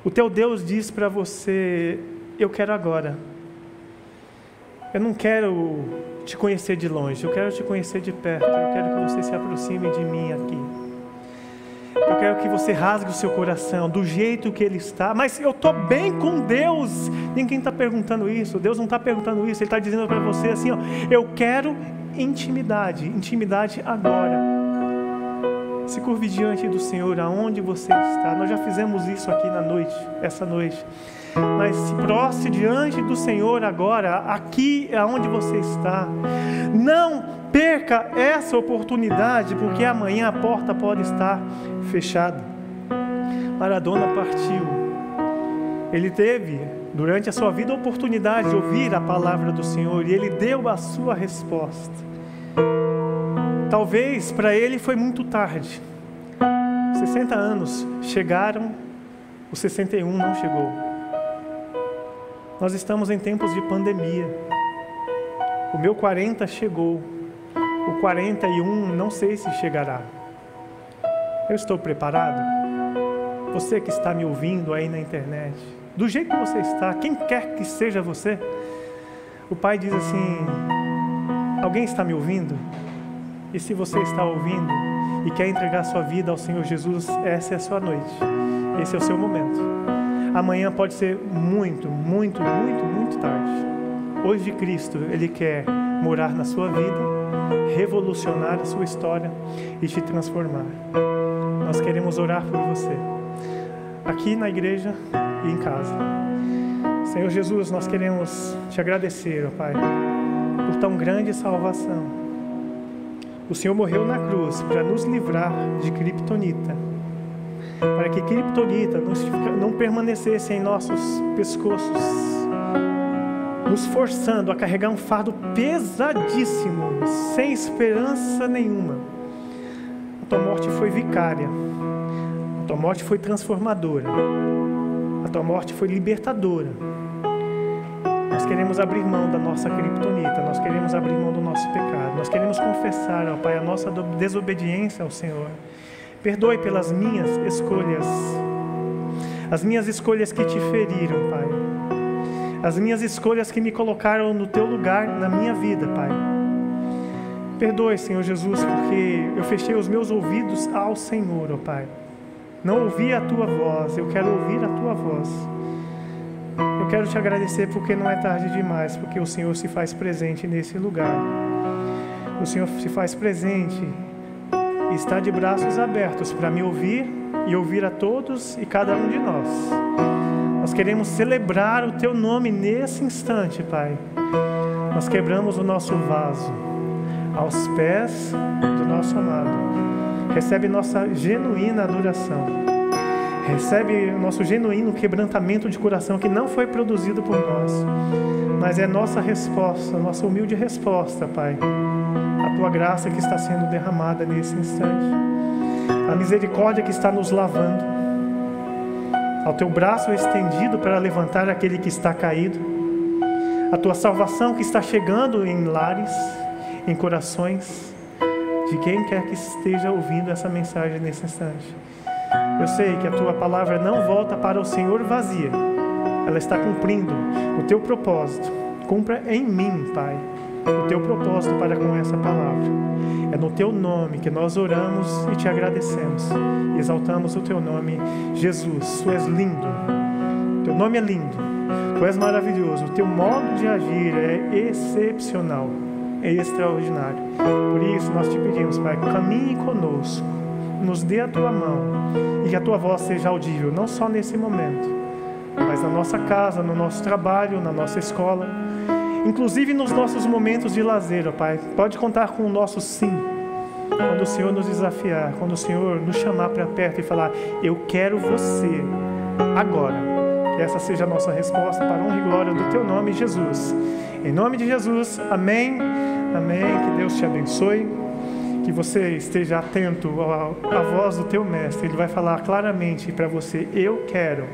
o teu Deus diz para você: Eu quero agora. Eu não quero te conhecer de longe, eu quero te conhecer de perto. Eu quero que você se aproxime de mim aqui. Eu quero que você rasgue o seu coração do jeito que ele está. Mas eu estou bem com Deus. Ninguém está perguntando isso. Deus não está perguntando isso. Ele está dizendo para você assim: ó, eu quero intimidade. Intimidade agora. Se curve diante do Senhor, aonde você está. Nós já fizemos isso aqui na noite, essa noite. Mas se prostre diante do Senhor agora, aqui é onde você está. Não perca essa oportunidade, porque amanhã a porta pode estar fechada. Maradona partiu. Ele teve, durante a sua vida, a oportunidade de ouvir a palavra do Senhor e ele deu a sua resposta. Talvez para ele foi muito tarde. 60 anos chegaram, o 61 não chegou. Nós estamos em tempos de pandemia. O meu 40 chegou, o 41 não sei se chegará. Eu estou preparado? Você que está me ouvindo aí na internet, do jeito que você está, quem quer que seja você, o Pai diz assim: Alguém está me ouvindo? E se você está ouvindo e quer entregar sua vida ao Senhor Jesus, essa é a sua noite, esse é o seu momento. Amanhã pode ser muito, muito, muito, muito tarde. Hoje, Cristo, Ele quer morar na sua vida revolucionar a sua história e te transformar. Nós queremos orar por você, aqui na igreja e em casa. Senhor Jesus, nós queremos te agradecer, ó Pai, por tão grande salvação. O Senhor morreu na cruz para nos livrar de Kryptonita, para que Kryptonita não permanecesse em nossos pescoços nos forçando a carregar um fardo pesadíssimo, sem esperança nenhuma. A tua morte foi vicária, a tua morte foi transformadora, a tua morte foi libertadora. Queremos abrir mão da nossa criptonita, nós queremos abrir mão do nosso pecado, nós queremos confessar, ó Pai, a nossa desobediência ao Senhor. Perdoe pelas minhas escolhas, as minhas escolhas que te feriram, Pai as minhas escolhas que me colocaram no teu lugar na minha vida, Pai. Perdoe, Senhor Jesus, porque eu fechei os meus ouvidos ao Senhor, ó Pai. Não ouvi a tua voz, eu quero ouvir a tua voz. Quero te agradecer porque não é tarde demais, porque o Senhor se faz presente nesse lugar. O Senhor se faz presente e está de braços abertos para me ouvir e ouvir a todos e cada um de nós. Nós queremos celebrar o Teu nome nesse instante, Pai. Nós quebramos o nosso vaso aos pés do nosso amado. Recebe nossa genuína adoração. Recebe o nosso genuíno quebrantamento de coração que não foi produzido por nós, mas é nossa resposta, nossa humilde resposta, Pai. A tua graça que está sendo derramada nesse instante. A misericórdia que está nos lavando ao teu braço estendido para levantar aquele que está caído, a tua salvação que está chegando em lares, em corações de quem quer que esteja ouvindo essa mensagem nesse instante. Eu sei que a tua palavra não volta para o Senhor vazia, ela está cumprindo o teu propósito. Cumpra em mim, Pai, o teu propósito para com essa palavra. É no teu nome que nós oramos e te agradecemos. Exaltamos o teu nome, Jesus. Tu és lindo. Teu nome é lindo. Tu és maravilhoso. O teu modo de agir é excepcional, é extraordinário. Por isso nós te pedimos, Pai, caminhe conosco. Nos dê a tua mão e que a tua voz seja audível, não só nesse momento, mas na nossa casa, no nosso trabalho, na nossa escola inclusive nos nossos momentos de lazer, ó Pai. Pode contar com o nosso sim. Quando o Senhor nos desafiar, quando o Senhor nos chamar para perto e falar, eu quero você agora. Que essa seja a nossa resposta para a honra e glória do Teu nome, Jesus. Em nome de Jesus, amém, amém. Que Deus te abençoe. Que você esteja atento à voz do Teu Mestre. Ele vai falar claramente para você: Eu quero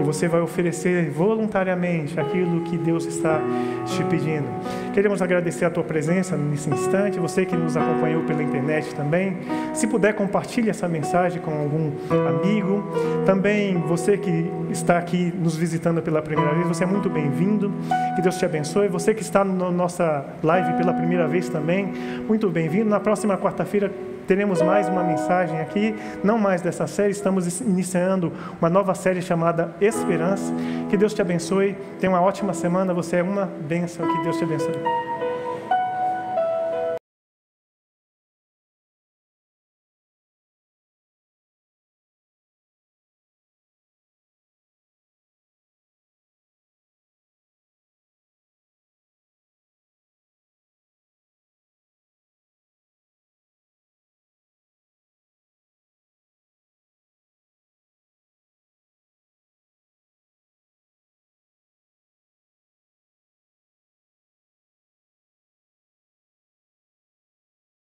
e você vai oferecer voluntariamente aquilo que Deus está te pedindo. Queremos agradecer a tua presença nesse instante, você que nos acompanhou pela internet também. Se puder, compartilhe essa mensagem com algum amigo. Também você que está aqui nos visitando pela primeira vez, você é muito bem-vindo. Que Deus te abençoe. Você que está na nossa live pela primeira vez também, muito bem-vindo. Na próxima quarta-feira teremos mais uma mensagem aqui, não mais dessa série, estamos iniciando uma nova série chamada Esperança. Que Deus te abençoe, tenha uma ótima semana, você é uma bênção, que Deus te abençoe. Thank you.